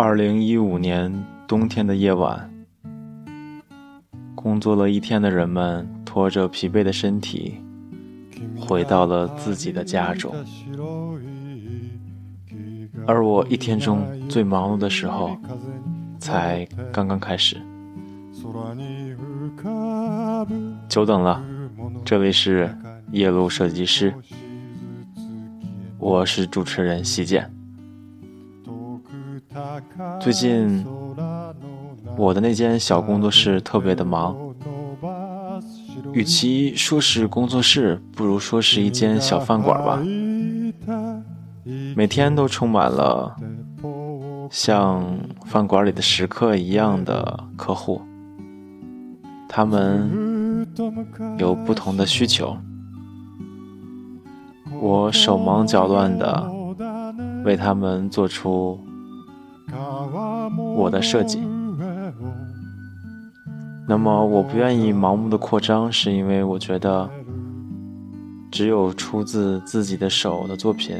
二零一五年冬天的夜晚，工作了一天的人们拖着疲惫的身体，回到了自己的家中。而我一天中最忙碌的时候，才刚刚开始。久等了，这里是夜路设计师，我是主持人席建。最近，我的那间小工作室特别的忙。与其说是工作室，不如说是一间小饭馆吧。每天都充满了像饭馆里的食客一样的客户，他们有不同的需求。我手忙脚乱的为他们做出。我的设计。那么，我不愿意盲目的扩张，是因为我觉得，只有出自自己的手的作品，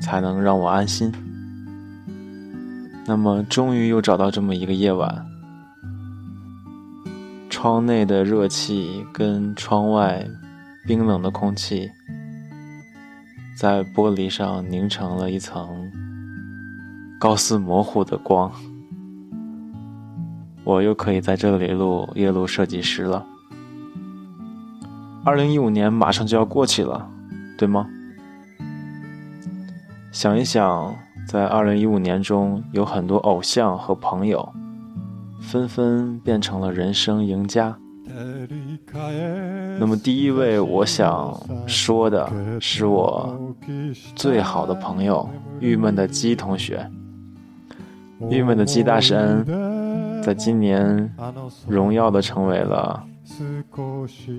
才能让我安心。那么，终于又找到这么一个夜晚，窗内的热气跟窗外冰冷的空气，在玻璃上凝成了一层。高斯模糊的光，我又可以在这里录夜路设计师了。二零一五年马上就要过去了，对吗？想一想，在二零一五年中，有很多偶像和朋友纷纷变成了人生赢家。那么，第一位我想说的是我最好的朋友——郁闷的鸡同学。郁闷的鸡大神，在今年荣耀的成为了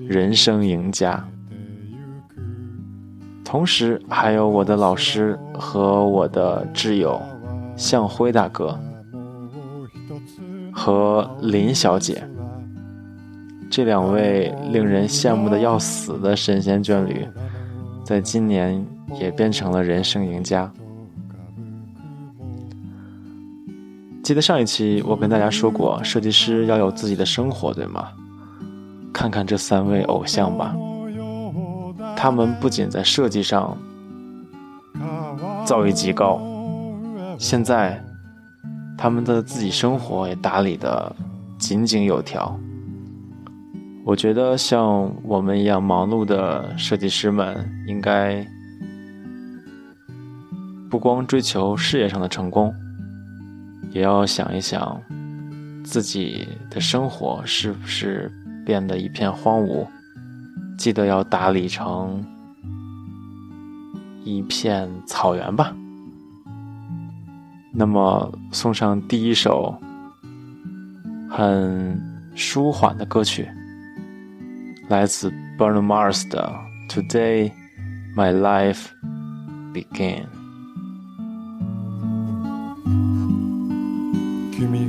人生赢家。同时，还有我的老师和我的挚友向辉大哥和林小姐，这两位令人羡慕的要死的神仙眷侣，在今年也变成了人生赢家。记得上一期我跟大家说过，设计师要有自己的生活，对吗？看看这三位偶像吧，他们不仅在设计上造诣极高，现在他们的自己生活也打理的井井有条。我觉得像我们一样忙碌的设计师们，应该不光追求事业上的成功。也要想一想，自己的生活是不是变得一片荒芜？记得要打理成一片草原吧。那么，送上第一首很舒缓的歌曲，来自 Bruno Mars 的《Today My Life Began》。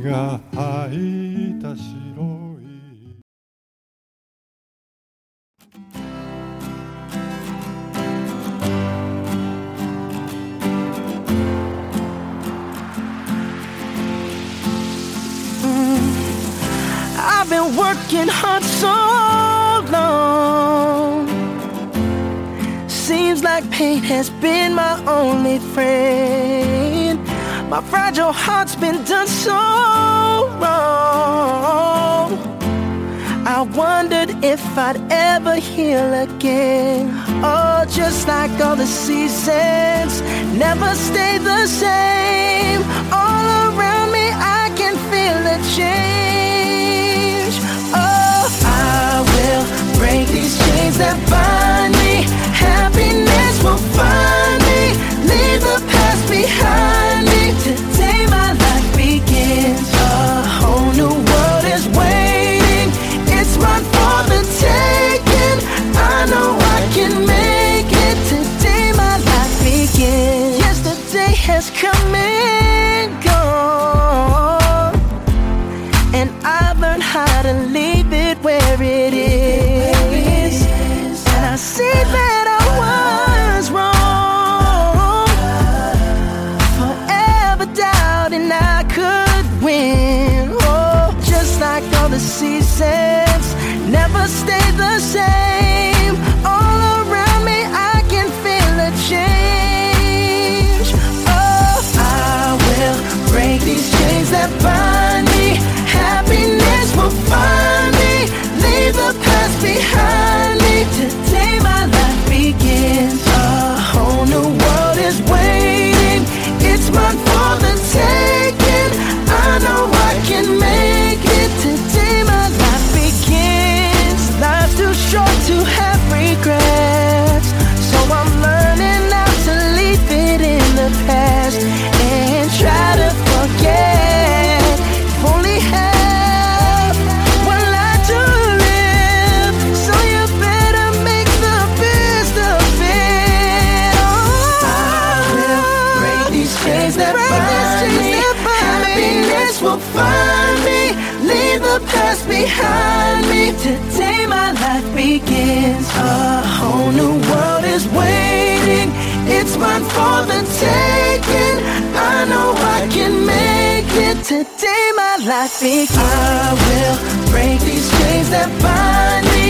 が履いた白い I've been working hard so long. Seems like pain has been my only friend. My fragile heart's been done so wrong. I wondered if I'd ever heal again. Oh, just like all the seasons never stay the same. Behind me. Today my life begins. A whole new world is waiting. It's mine for the taking. I know I can make it. Today my life begins. I will break these chains that bind me.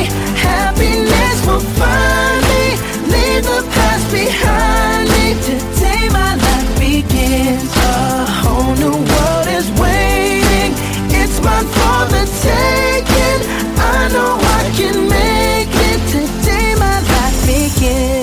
Happiness will find me. Leave the past behind me. Today my life begins. Mine for the taking. I know I can make it. Today my life begins.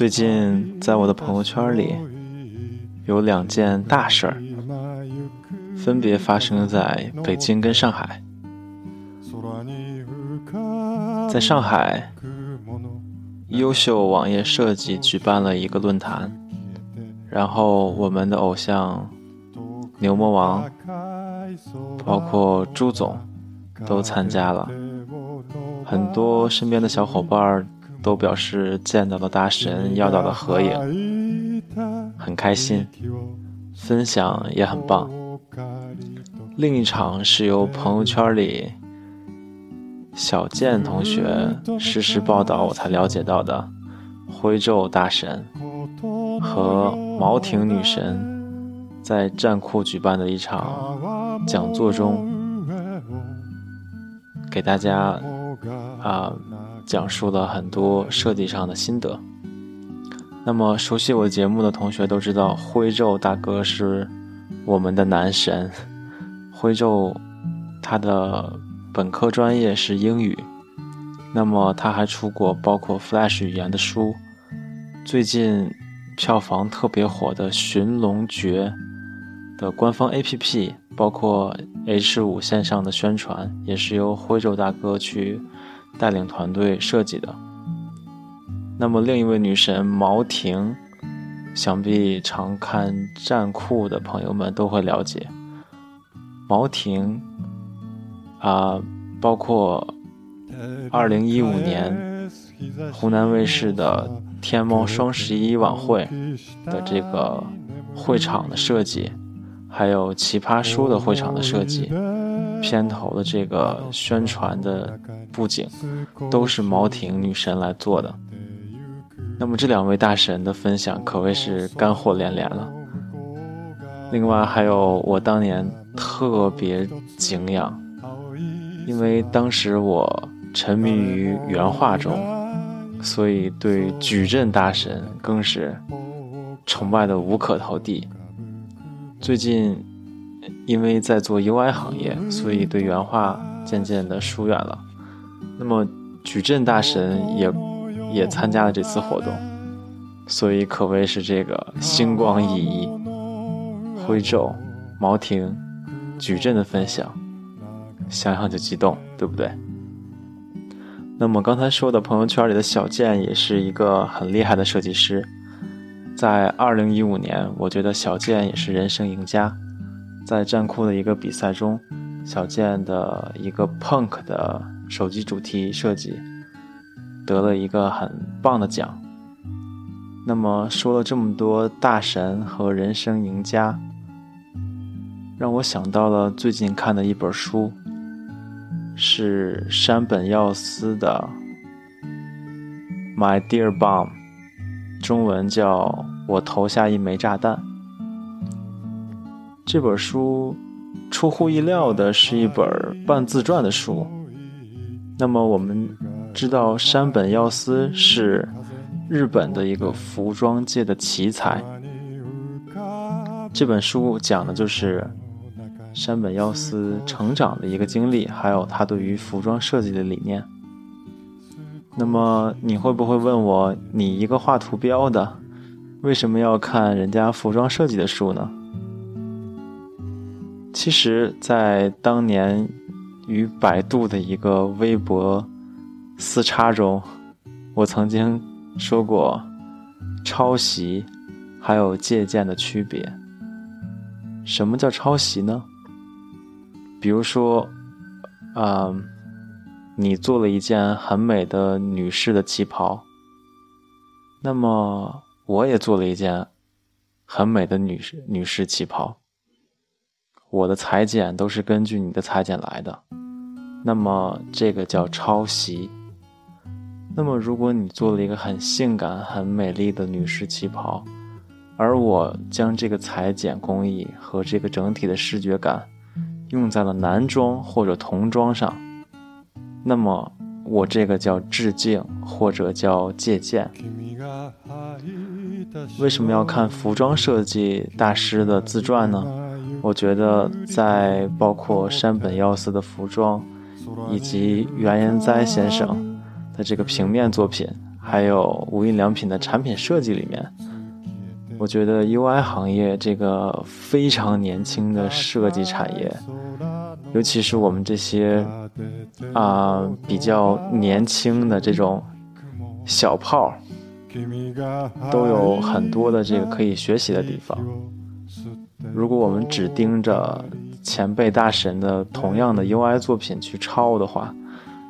最近在我的朋友圈里有两件大事儿，分别发生在北京跟上海。在上海，优秀网页设计举办了一个论坛，然后我们的偶像牛魔王，包括朱总都参加了，很多身边的小伙伴儿都表示见到了大神，要到了合影，很开心，分享也很棒。另一场是由朋友圈里小健同学实时报道我才了解到的，徽州大神和毛婷女神在战库举办的一场讲座中，给大家啊。讲述了很多设计上的心得。那么熟悉我节目的同学都知道，徽州大哥是我们的男神。徽州他的本科专业是英语，那么他还出过包括 Flash 语言的书。最近票房特别火的《寻龙诀》的官方 APP，包括 H 五线上的宣传，也是由徽州大哥去。带领团队设计的。那么，另一位女神毛婷，想必常看站酷的朋友们都会了解。毛婷啊，包括二零一五年湖南卫视的天猫双十一晚会的这个会场的设计，还有奇葩说的会场的设计。片头的这个宣传的布景，都是毛婷女神来做的。那么这两位大神的分享可谓是干货连连了。另外还有我当年特别敬仰，因为当时我沉迷于原画中，所以对矩阵大神更是崇拜的无可投递。最近。因为在做 UI 行业，所以对原画渐渐的疏远了。那么矩阵大神也也参加了这次活动，所以可谓是这个星光熠熠。徽州、毛婷、矩阵的分享，想想就激动，对不对？那么刚才说的朋友圈里的小健也是一个很厉害的设计师。在二零一五年，我觉得小健也是人生赢家。在战酷的一个比赛中，小健的一个 Punk 的手机主题设计得了一个很棒的奖。那么说了这么多大神和人生赢家，让我想到了最近看的一本书。是山本耀司的《My Dear Bomb》，中文叫《我投下一枚炸弹》。这本书出乎意料的是一本半自传的书。那么我们知道山本耀司是日本的一个服装界的奇才。这本书讲的就是。山本耀司成长的一个经历，还有他对于服装设计的理念。那么你会不会问我，你一个画图标的，为什么要看人家服装设计的书呢？其实，在当年与百度的一个微博私叉中，我曾经说过抄袭还有借鉴的区别。什么叫抄袭呢？比如说，啊，你做了一件很美的女士的旗袍，那么我也做了一件很美的女士女士旗袍。我的裁剪都是根据你的裁剪来的，那么这个叫抄袭。那么如果你做了一个很性感、很美丽的女士旗袍，而我将这个裁剪工艺和这个整体的视觉感。用在了男装或者童装上，那么我这个叫致敬或者叫借鉴。为什么要看服装设计大师的自传呢？我觉得在包括山本耀司的服装，以及原研哉先生的这个平面作品，还有无印良品的产品设计里面，我觉得 UI 行业这个非常年轻的设计产业。尤其是我们这些啊比较年轻的这种小炮，都有很多的这个可以学习的地方。如果我们只盯着前辈大神的同样的 UI 作品去抄的话，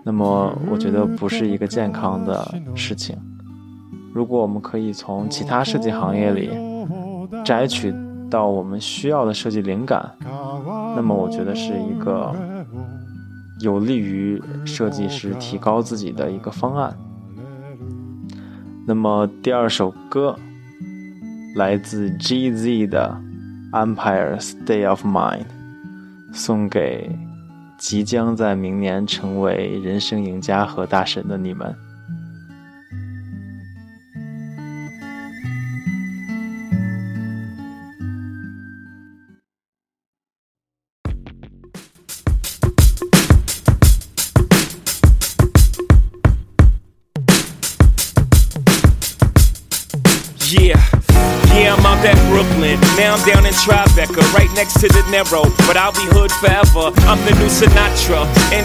那么我觉得不是一个健康的事情。如果我们可以从其他设计行业里摘取到我们需要的设计灵感。那么我觉得是一个有利于设计师提高自己的一个方案。那么第二首歌来自 G.Z 的《Empire Stay of Mind》，送给即将在明年成为人生赢家和大神的你们。Next to the Narrow. But I'll be hood forever. I'm the new Sinatra.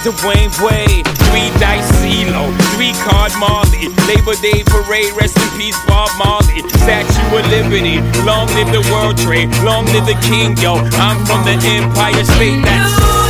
Dwayne Wade. Three dice CeeLo, three card Marley. Labor Day parade, rest in peace Bob Marley. Statue of Liberty, long live the World Trade, long live the King, yo. I'm from the Empire State. That's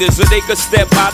blinders so they could step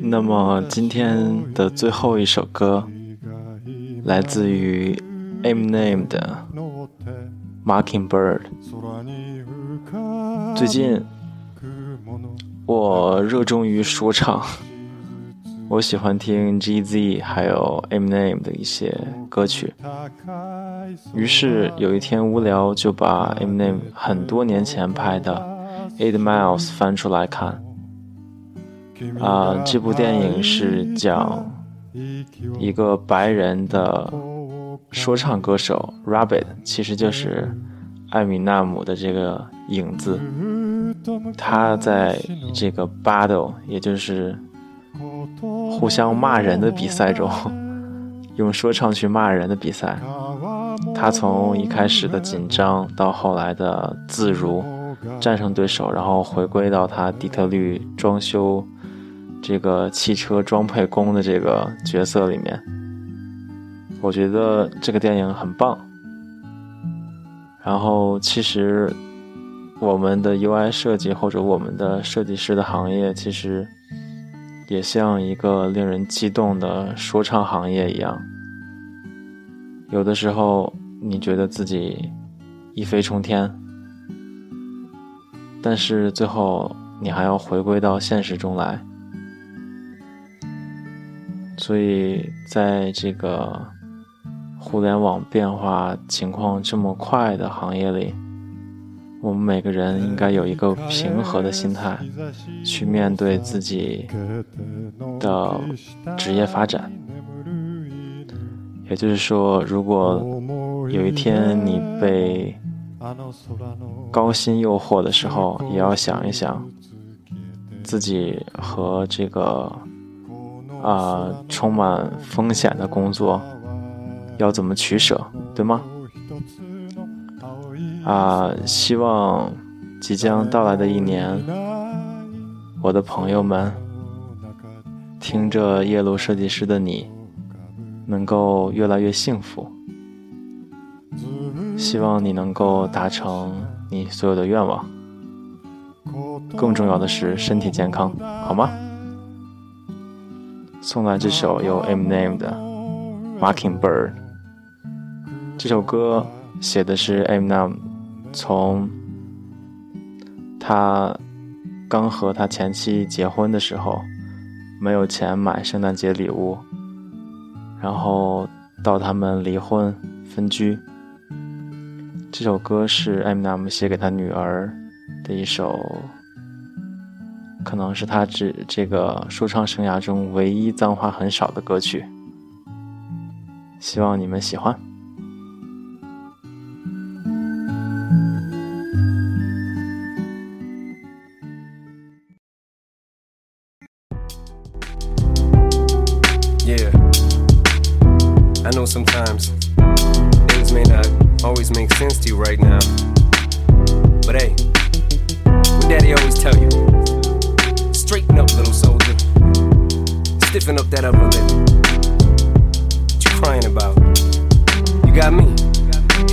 那么今天的最后一首歌，来自于 Eminem 的《Mockingbird》。最近我热衷于说唱，我喜欢听 G.Z 还有 Eminem 的一些歌曲。于是有一天无聊，就把 Eminem 很多年前拍的《Eight Miles》翻出来看。啊、这部电影是讲一个白人的说唱歌手 Rabbit，其实就是艾米纳姆的这个影子。他在这个 battle，也就是互相骂人的比赛中，用说唱去骂人的比赛，他从一开始的紧张到后来的自如，战胜对手，然后回归到他底特律装修这个汽车装配工的这个角色里面。我觉得这个电影很棒。然后其实我们的 UI 设计或者我们的设计师的行业，其实也像一个令人激动的说唱行业一样。有的时候你觉得自己一飞冲天，但是最后你还要回归到现实中来。所以，在这个互联网变化情况这么快的行业里，我们每个人应该有一个平和的心态，去面对自己的职业发展。也就是说，如果有一天你被高薪诱惑的时候，也要想一想自己和这个。啊，充满风险的工作要怎么取舍，对吗？啊，希望即将到来的一年，我的朋友们，听着夜路设计师的你，能够越来越幸福。希望你能够达成你所有的愿望，更重要的是身体健康，好吗？送来这首由 Eminem 的《Mockingbird》。这首歌写的是 Eminem 从他刚和他前妻结婚的时候，没有钱买圣诞节礼物，然后到他们离婚分居。这首歌是 Eminem 写给他女儿的一首。可能是他这这个说唱生涯中唯一脏话很少的歌曲，希望你们喜欢。Crying about? You got me.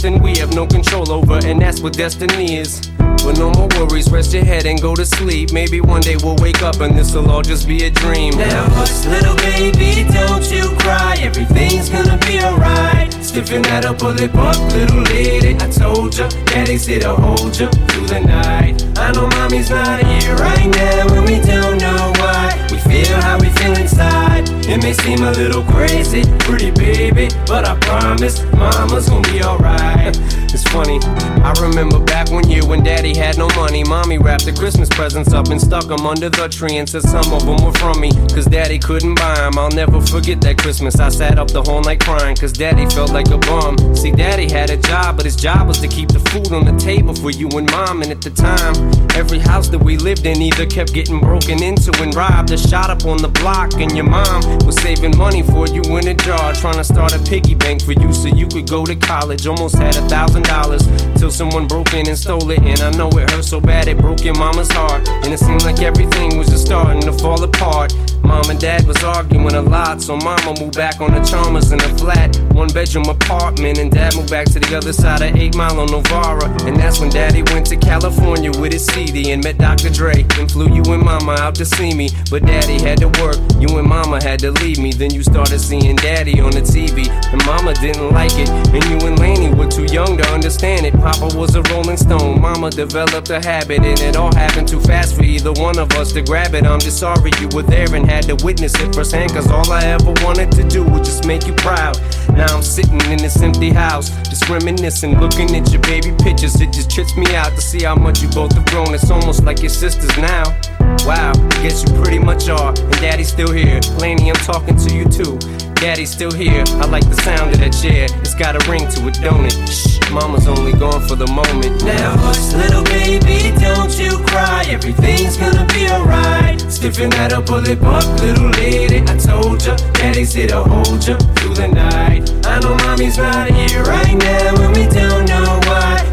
we have no control over, and that's what destiny is. But no more worries, rest your head and go to sleep. Maybe one day we'll wake up and this'll all just be a dream. Now hush, little baby, don't you cry. Everything's gonna be alright. Stiffen that up, pull it up, little lady. I told ya, daddy's here to hold ya through the night. I know mommy's not here right now, and we don't know why. We feel how we feel inside. It may seem a little crazy, pretty baby, but I promise mama's gonna be alright. It's funny, I remember back one year when daddy had no money. Mommy wrapped the Christmas presents up and stuck them under the tree and said some of them were from me. Cause daddy couldn't buy them. I'll never forget that Christmas. I sat up the whole night crying cause daddy felt like a bum. See, daddy had a job, but his job was to keep the food on the table for you and mom. And at the time, every house that we lived in either kept getting broken into and robbed or shot up on the block. And your mom was saving money for you in a jar, trying to start a piggy bank for you so you could go to college. Almost had a thousand dollars till someone broke in and stole it. And I know it hurt so bad it broke your mama's heart. And it seemed like everything was just starting to fall apart. Mom and dad was arguing a lot, so mama moved back on the Chalmers in a flat, one bedroom apartment. And dad moved back to the other side of 8 Mile on Novara. And that's when daddy went to California with his CD and met Dr. Dre. And flew you and mama out to see me. But daddy had to work, you and mama had to leave me. Then you started seeing daddy on the TV. And mama didn't like it, and you and Laney were too young to understand it. Papa was a rolling stone, mama developed a habit, and it all happened too fast for either one of us to grab it. I'm just sorry you were there and had to witness it firsthand, cause all I ever wanted to do was just make you proud. Now I'm sitting in this empty house, just reminiscing, looking at your baby pictures. It just trips me out to see how much you both have grown. It's almost like your sisters now. Wow, guess you pretty much are. And daddy's still here. Laney, I'm talking to you too. Daddy's still here. I like the sound of that chair. It's got a ring to it, don't it? Shh, mama's only gone for the moment. Now, hush, little baby, don't you cry. Everything's gonna be alright. Stiffen that up, pull it up, little lady. I told ya, daddy's here to hold ya through the night. I know mommy's not here right now, and we don't know.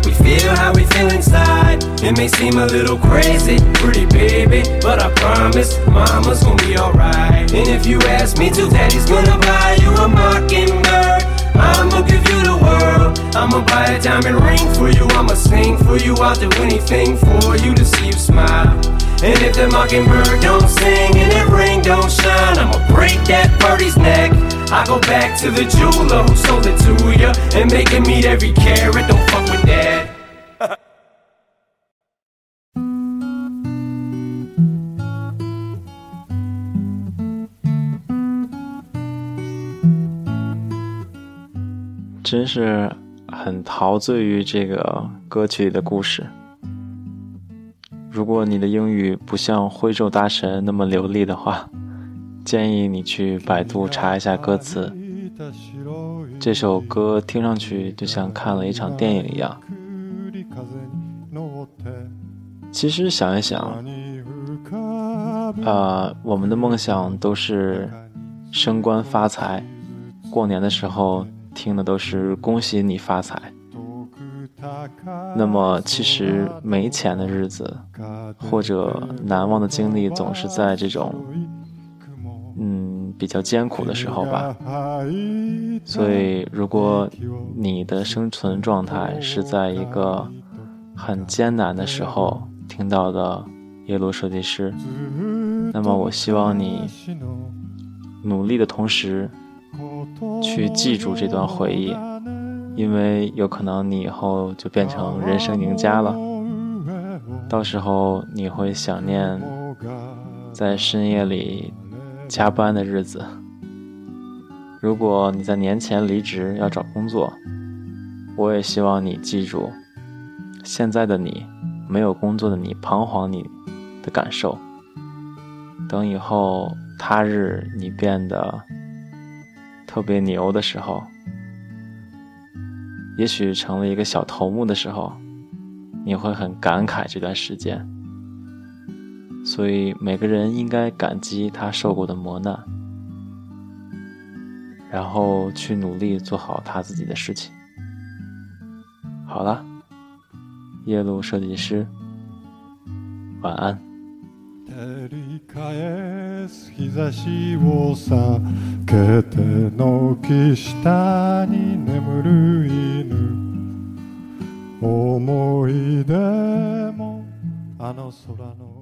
We feel how we feel inside. It may seem a little crazy, pretty baby, but I promise mama's gonna be alright. And if you ask me to, daddy's gonna buy you a mockingbird. I'ma give you the world. I'ma buy a diamond ring for you. I'ma sing for you. I'll do anything for you to see you smile. And if the mockingbird don't sing and that ring don't shine, I'ma break that birdie's neck. I go back to the jeweler who sold it to ya and make it meet every carat. Don't fuck with that. 真是很陶醉于这个歌曲里的故事。 如果你的英语不像徽州大神那么流利的话，建议你去百度查一下歌词。这首歌听上去就像看了一场电影一样。其实想一想，啊，我们的梦想都是升官发财，过年的时候。听的都是恭喜你发财。那么，其实没钱的日子，或者难忘的经历，总是在这种，嗯，比较艰苦的时候吧。所以，如果你的生存状态是在一个很艰难的时候听到的耶鲁设计师，那么我希望你努力的同时。去记住这段回忆，因为有可能你以后就变成人生赢家了。到时候你会想念在深夜里加班的日子。如果你在年前离职要找工作，我也希望你记住现在的你，没有工作的你彷徨你的感受。等以后他日你变得。特别牛的时候，也许成了一个小头目的时候，你会很感慨这段时间。所以每个人应该感激他受过的磨难，然后去努力做好他自己的事情。好了，夜路设计师，晚安。照り返す日差しを避けて軒下に眠る犬。思い出もあの空の